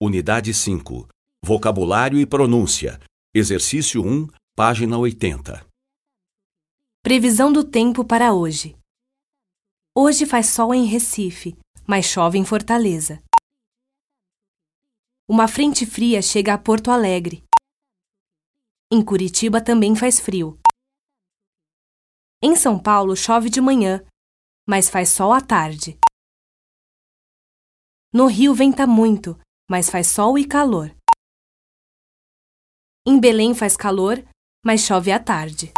Unidade 5. Vocabulário e pronúncia. Exercício 1, página 80. Previsão do tempo para hoje. Hoje faz sol em Recife, mas chove em Fortaleza. Uma frente fria chega a Porto Alegre. Em Curitiba também faz frio. Em São Paulo chove de manhã, mas faz sol à tarde. No Rio venta muito, mas faz sol e calor. Em Belém faz calor, mas chove à tarde.